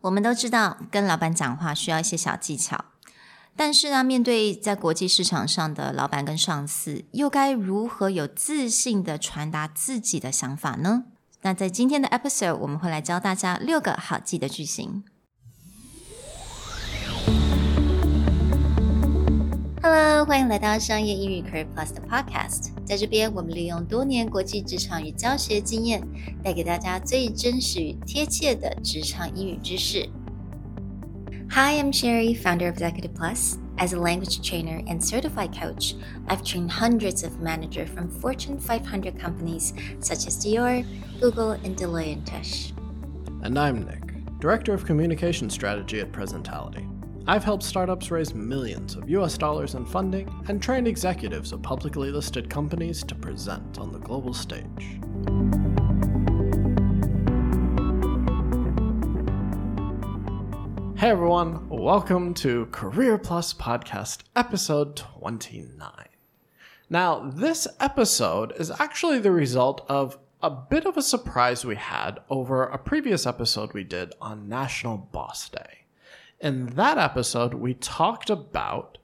我们都知道，跟老板讲话需要一些小技巧。但是呢，面对在国际市场上的老板跟上司，又该如何有自信的传达自己的想法呢？那在今天的 episode，我们会来教大家六个好记的句型。Hello，欢迎来到商业英语 Career Plus 的 Podcast。在这边，我们利用多年国际职场与教学经验，带给大家最真实与贴切的职场英语知识。Hi, I'm Sherry, founder of Executive Plus. As a language trainer and certified coach, I've trained hundreds of managers from Fortune 500 companies such as Dior, Google, and Deloitte and Touche. And I'm Nick, Director of Communication Strategy at Presentality. I've helped startups raise millions of US dollars in funding and trained executives of publicly listed companies to present on the global stage. Hey everyone, welcome to Career Plus Podcast, episode 29. Now, this episode is actually the result of a bit of a surprise we had over a previous episode we did on National Boss Day. In that episode, we talked about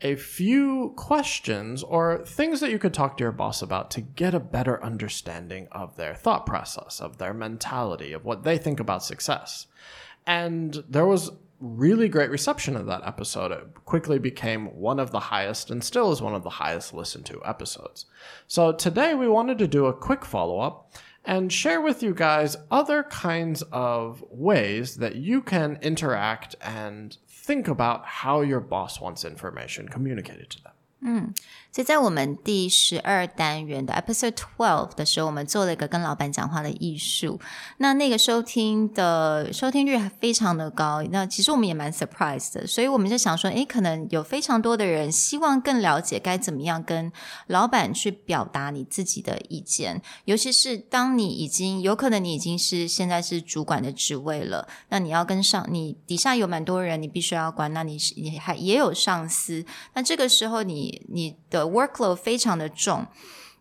a few questions or things that you could talk to your boss about to get a better understanding of their thought process, of their mentality, of what they think about success. And there was really great reception of that episode. It quickly became one of the highest and still is one of the highest listened to episodes. So today we wanted to do a quick follow up and share with you guys other kinds of ways that you can interact and think about how your boss wants information communicated to them. 嗯，就在我们第十二单元的 Episode Twelve 的时候，我们做了一个跟老板讲话的艺术。那那个收听的收听率还非常的高。那其实我们也蛮 surprised 的，所以我们就想说，诶，可能有非常多的人希望更了解该怎么样跟老板去表达你自己的意见。尤其是当你已经有可能你已经是现在是主管的职位了，那你要跟上你底下有蛮多人，你必须要管。那你是你还也有上司，那这个时候你。你的 workload 非常的重。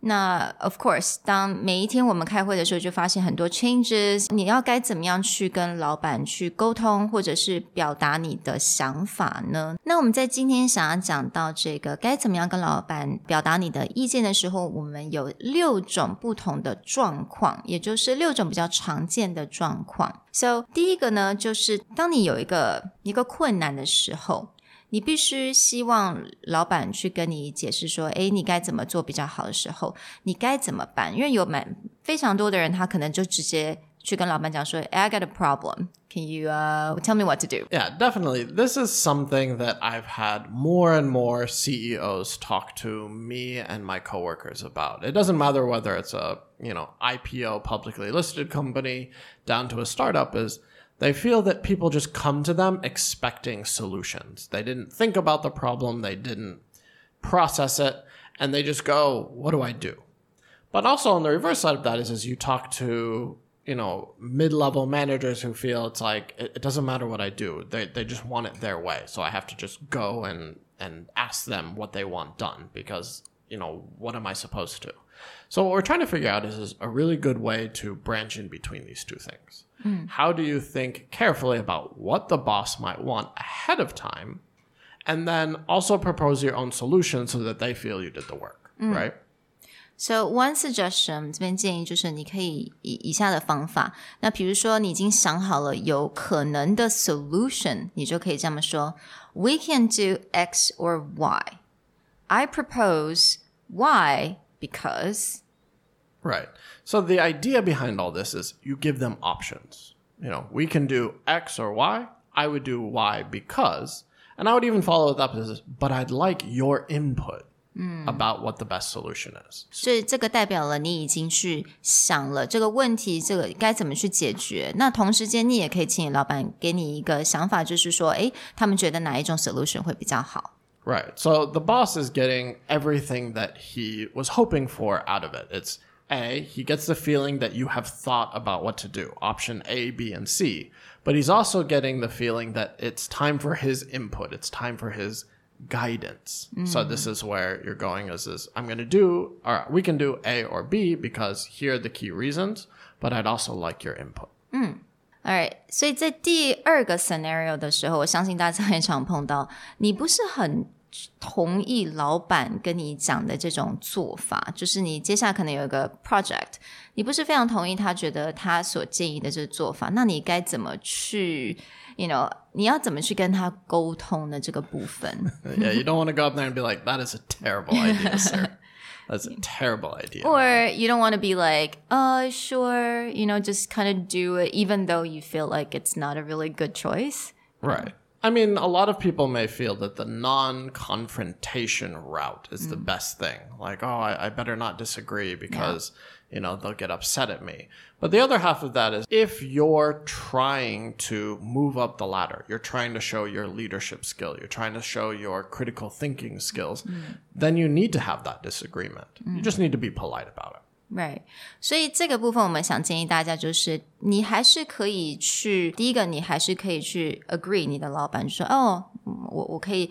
那 of course，当每一天我们开会的时候，就发现很多 changes。你要该怎么样去跟老板去沟通，或者是表达你的想法呢？那我们在今天想要讲到这个该怎么样跟老板表达你的意见的时候，我们有六种不同的状况，也就是六种比较常见的状况。So 第一个呢，就是当你有一个一个困难的时候。你必须希望老板去跟你解释说，哎，你该怎么做比较好的时候，你该怎么办？因为有蛮非常多的人，他可能就直接去跟老板讲说，I got a problem. Can you uh, tell me what to do? Yeah, definitely. This is something that I've had more and more CEOs talk to me and my coworkers about. It doesn't matter whether it's a you know IPO publicly listed company down to a startup is they feel that people just come to them expecting solutions. They didn't think about the problem, they didn't process it, and they just go, What do I do? But also on the reverse side of that is as you talk to you know mid-level managers who feel it's like it, it, doesn't matter what I do. They, they just want it their way. So I have to just go and and ask them what they want done because you know what am I supposed to so what we're trying to figure out is, is a really good way to branch in between these two things Mm. How do you think carefully about what the boss might want ahead of time? And then also propose your own solution so that they feel you did the work, mm. right? So one suggestion 这边建议就是你可以以以下的方法。那比如说你已经想好了有可能的 solution，你就可以这么说：We can do X or Y. I propose Y because Right. So the idea behind all this is you give them options. You know, we can do X or Y. I would do Y because, and I would even follow it up as, but I'd like your input. About what the best solution is，所以这个代表了你已经去想了这个问题，这个该怎么去解决。那同时间，你也可以请老板给你一个想法，就是说，哎，他们觉得哪一种 solution 会比较好。 Right. So the boss is getting everything that he was hoping for out of it. It's a, he gets the feeling that you have thought about what to do, option A, B, and C. But he's also getting the feeling that it's time for his input, it's time for his guidance. Mm. So this is where you're going is is I'm going to do or we can do A or B because here are the key reasons, but I'd also like your input. Mm. Alright，所以在第二个 scenario 的时候，我相信大家也常碰到，你不是很 同意老板跟你讲的这种做法，就是你接下来可能有一个 project，你不是非常同意他觉得他所建议的这个做法，那你该怎么去，you know，你要怎么去跟他沟通的这个部分？ yeah, you don't want to go up there and be like, "That is a terrible idea, sir. That's a terrible idea." Or you don't want to be like, uh, sure, you know, just kind of do it, even though you feel like it's not a really good choice. Right. I mean, a lot of people may feel that the non confrontation route is the mm. best thing. Like, oh, I, I better not disagree because, you know, they'll get upset at me. But the other half of that is if you're trying to move up the ladder, you're trying to show your leadership skill, you're trying to show your critical thinking skills, mm. then you need to have that disagreement. You mm. just need to be polite about it. Right，所以这个部分我们想建议大家，就是你还是可以去，第一个你还是可以去 agree 你的老板说，哦，嗯我我可以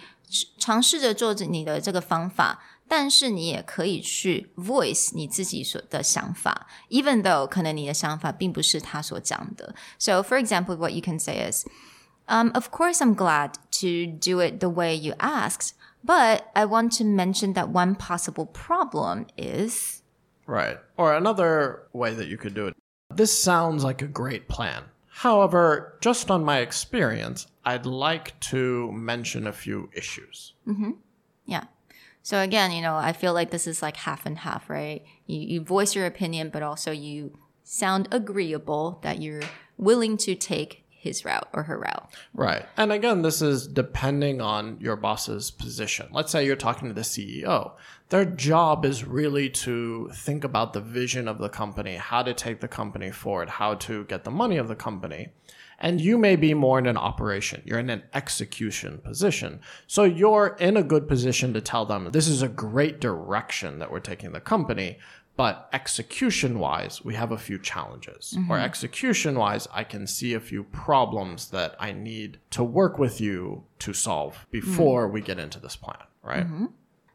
尝试着做着你的这个方法，但是你也可以去 voice 你自己所的想法，even though 可能你的想法并不是他所讲的。So for example, what you can say is, um, of course I'm glad to do it the way you asked, but I want to mention that one possible problem is. Right. Or another way that you could do it. This sounds like a great plan. However, just on my experience, I'd like to mention a few issues. Mm-hmm. Yeah. So again, you know, I feel like this is like half and half, right? You you voice your opinion, but also you sound agreeable that you're willing to take his route or her route. Right. And again, this is depending on your boss's position. Let's say you're talking to the CEO. Their job is really to think about the vision of the company, how to take the company forward, how to get the money of the company. And you may be more in an operation. You're in an execution position. So you're in a good position to tell them this is a great direction that we're taking the company. But execution wise, we have a few challenges. Or execution wise, I can see a few problems that I need to work with you to solve before we get into this plan, right?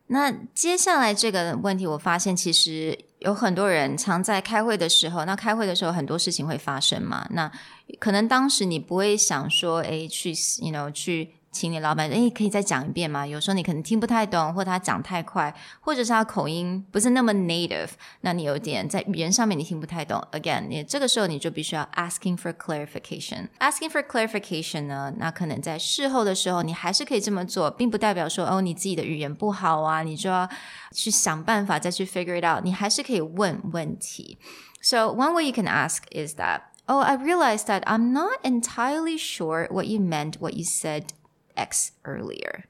那接下来这个问题，我发现其实有很多人常在开会的时候，那开会的时候很多事情会发生嘛。那可能当时你不会想说，诶，去，you know，去 请你老板，诶，可以再讲一遍吗？有时候你可能听不太懂，或他讲太快，或者是他口音不是那么 native，那你有点在语言上面你听不太懂。Again，你这个时候你就必须要 asking for clarification。asking for clarification 呢，那可能在事后的时候你还是可以这么做，并不代表说哦你自己的语言不好啊，你就要去想办法再去 figure it out。你还是可以问问题。So one way you can ask is that. Oh, I realized that I'm not entirely sure what you meant, what you said X earlier.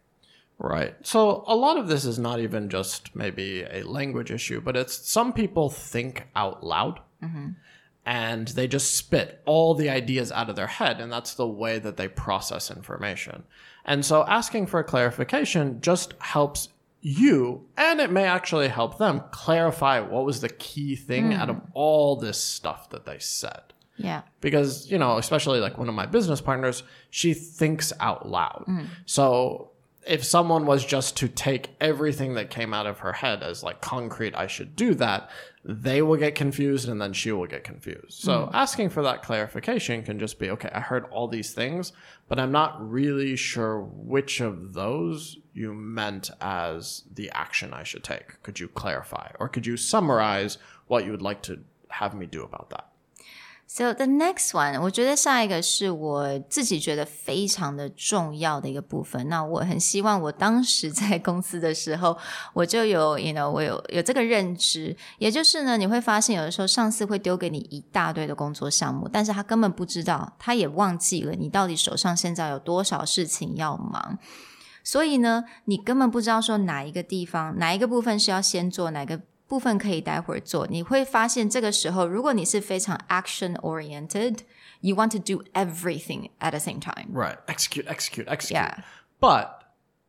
Right. So a lot of this is not even just maybe a language issue, but it's some people think out loud mm-hmm. and they just spit all the ideas out of their head, and that's the way that they process information. And so asking for a clarification just helps you, and it may actually help them clarify what was the key thing hmm. out of all this stuff that they said Yeah. because you know especially like one of my business partners she thinks out loud. Mm. So if someone was just to take everything that came out of her head as like concrete i should do that they will get confused and then she will get confused. So mm. asking for that clarification can just be okay i heard all these things but i'm not really sure which of those you meant as the action i should take. Could you clarify or could you summarize what you would like to have me do about that So the next one，我觉得下一个是我自己觉得非常的重要的一个部分。那我很希望我当时在公司的时候，我就有，you know，我有有这个认知。也就是呢，你会发现有的时候上司会丢给你一大堆的工作项目，但是他根本不知道，他也忘记了你到底手上现在有多少事情要忙。所以呢，你根本不知道说哪一个地方、哪一个部分是要先做，哪个部分可以待会儿做。你会发现，这个时候，如果你是非常 action oriented，you want to do everything at the same time。 Right. Execute, execute, execute. Yeah. But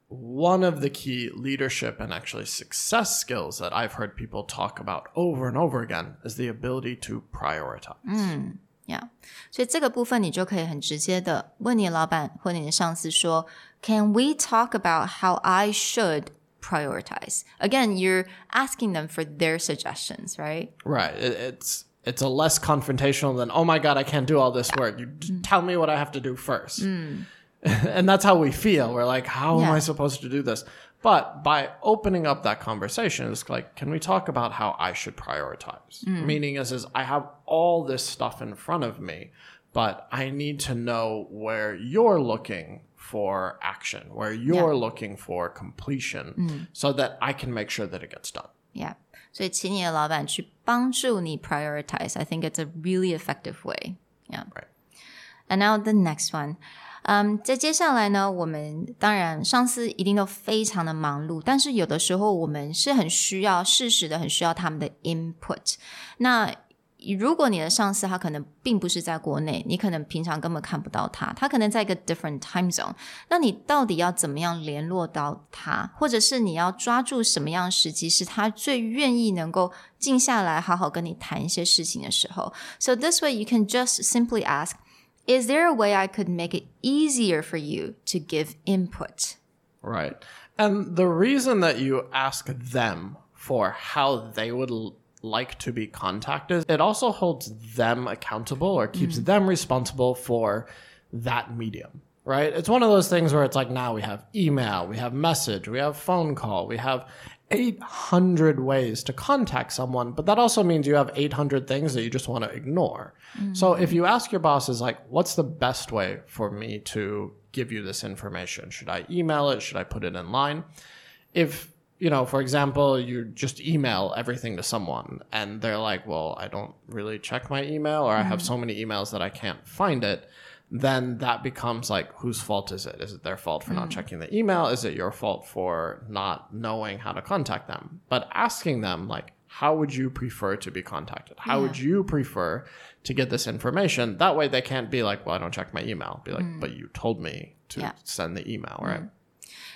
one of the key leadership and actually success skills that I've heard people talk about over and over again is the ability to prioritize. Yeah，所以这个部分你就可以很直接的问你的老板或你的上司说，Can we talk about how I should prioritize? Again, you're asking them for their suggestions, right? Right. It's it's a less confrontational than oh my god i can't do all this work. You just mm. tell me what i have to do first. Mm. And that's how we feel. We're like how am i supposed to do this? But by opening up that conversation it's like can we talk about how i should prioritize? Mm. Meaning is is i have all this stuff in front of me but i need to know where you're looking for action where you're looking for completion so that i can make sure that it gets done Yeah，所以请你的老板去帮助你 prioritize. I think it's a really effective way. Yeah. Right. And now the next one. 嗯，在接下来呢，我们当然上司一定都非常的忙碌，但是有的时候我们是很需要适时的，很需要他们的 input。那 如果你的上司他可能并不是在国内，你可能平常根本看不到他，他可能在一个 different time zone，那你到底要怎么样联络到他，或者是你要抓住什么样的时机，是他最愿意能够静下来好好跟你谈一些事情的时候？So this way you can just simply ask. Is there a way I could make it easier for you to give input? Right. And the reason that you ask them for how they would l- like to be contacted, it also holds them accountable or keeps mm-hmm. them responsible for that medium. Right? It's one of those things where it's like now we have email, we have message, we have phone call, we have 800 ways to contact someone, but that also means you have 800 things that you just want to ignore. So if mm-hmm. you ask your bosses, like, what's the best way for me to give you this information? Should I email it? Should I put it in line? If, you know, for example, you just email everything to someone and they're like, well, I don't really check my email or I have mm-hmm. so many emails that I can't find it then that becomes like whose fault is it? Is it their fault for not mm. checking the email? Is it your fault for not knowing how to contact them? But asking them like how would you prefer to be contacted? How would you prefer to get this information? That way they can't be like, well, I don't check my email. Be like, mm. but you told me to Yeah. send the email, mm. right?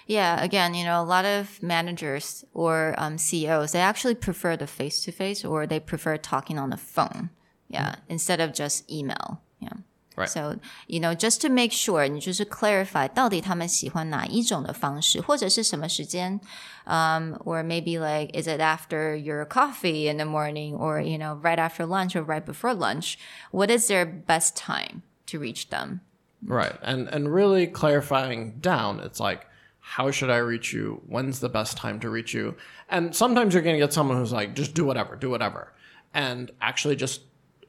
Yeah, again, you know, a lot of managers or um, CEOs, they actually prefer the face to face or they prefer talking on the phone. Yeah, instead of just email. Yeah. Right. So, you know, just to make sure, 你就是 clarify 到底他们喜欢哪一种的方式，或者是什么时间，um, or maybe like, is it after your coffee in the morning or, you know, right after lunch or right before lunch? What is their best time to reach them? Right. And and really clarifying down, it's like how should I reach you? When's the best time to reach you? And sometimes you're going to get someone who's like just do whatever, do whatever. And actually just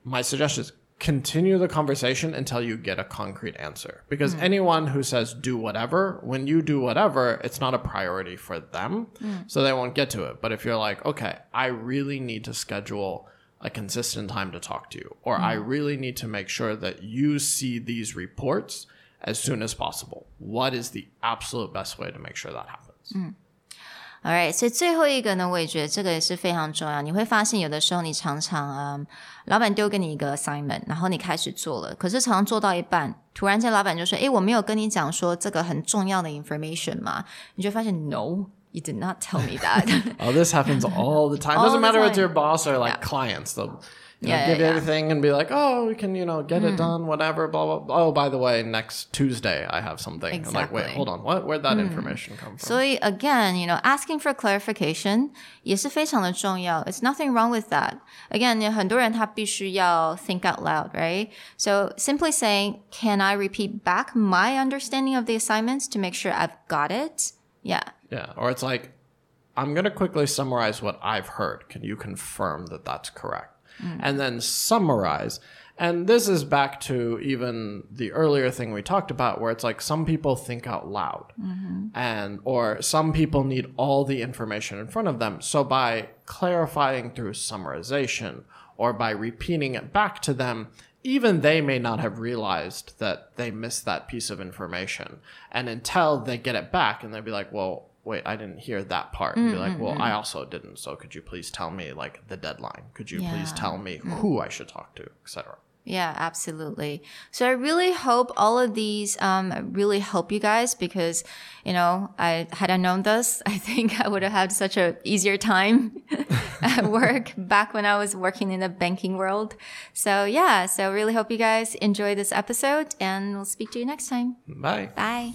my suggestion is continue the conversation until you get a concrete answer. Because mm. anyone who says do whatever, when you do whatever, it's not a priority for them. Mm. So they won't get to it. But if you're like, okay, I really need to schedule a consistent time to talk to you, or mm. I really need to make sure that you see these reports as soon as possible. What is the absolute best way to make sure that happens? Alright，所以最后一个呢，我也觉得这个也是非常重要。你会发现，有的时候你常常嗯，老板丢给你一个 assignment，然后你开始做了，可是常常做到一半，突然间老板就说：“诶，我没有跟你讲说这个很重要的 information 嘛？”你就发现，No。You did not tell me that. Oh, this happens all the time. All Doesn't the matter if it's time. your boss or like Yeah. clients. They'll you Yeah, know, yeah, give you yeah. Mm. everything and be like, oh, we can, you know, get it done, whatever, blah, blah, blah. Oh, by the way, next Tuesday I have something. I'm like, wait, Exactly. Mm. hold on. What? Where'd that information come from? 所以 again, you know, asking for clarification 也是非常的重要。It's nothing wrong with that. Again, 有很多人他必须要 think out loud, right? So simply saying, "Can I repeat back my understanding of the assignments to make sure I've got it?" Yeah. Yeah. Or it's like, I'm going to quickly summarize what I've heard. Can you confirm that that's correct? Mm. And then summarize. And this is back to even the earlier thing we talked about, where it's like some people think out loud, mm-hmm. and or some people need all the information in front of them. So by clarifying through summarization or by repeating it back to them, even they may not have realized that they missed that piece of information. And until they get it back and they'll be like, well, wait, I didn't hear that part. Be like, well, I also didn't. So could you please tell me like the deadline? Could you please tell me who I should talk to, etc. Yeah, absolutely. So I really hope all of these um, really help you guys because, you know, I had I known this, I think I would have had such a easier time at work back when I was working in the banking world. So yeah, so really hope you guys enjoy this episode and we'll speak to you next time. Bye. Bye.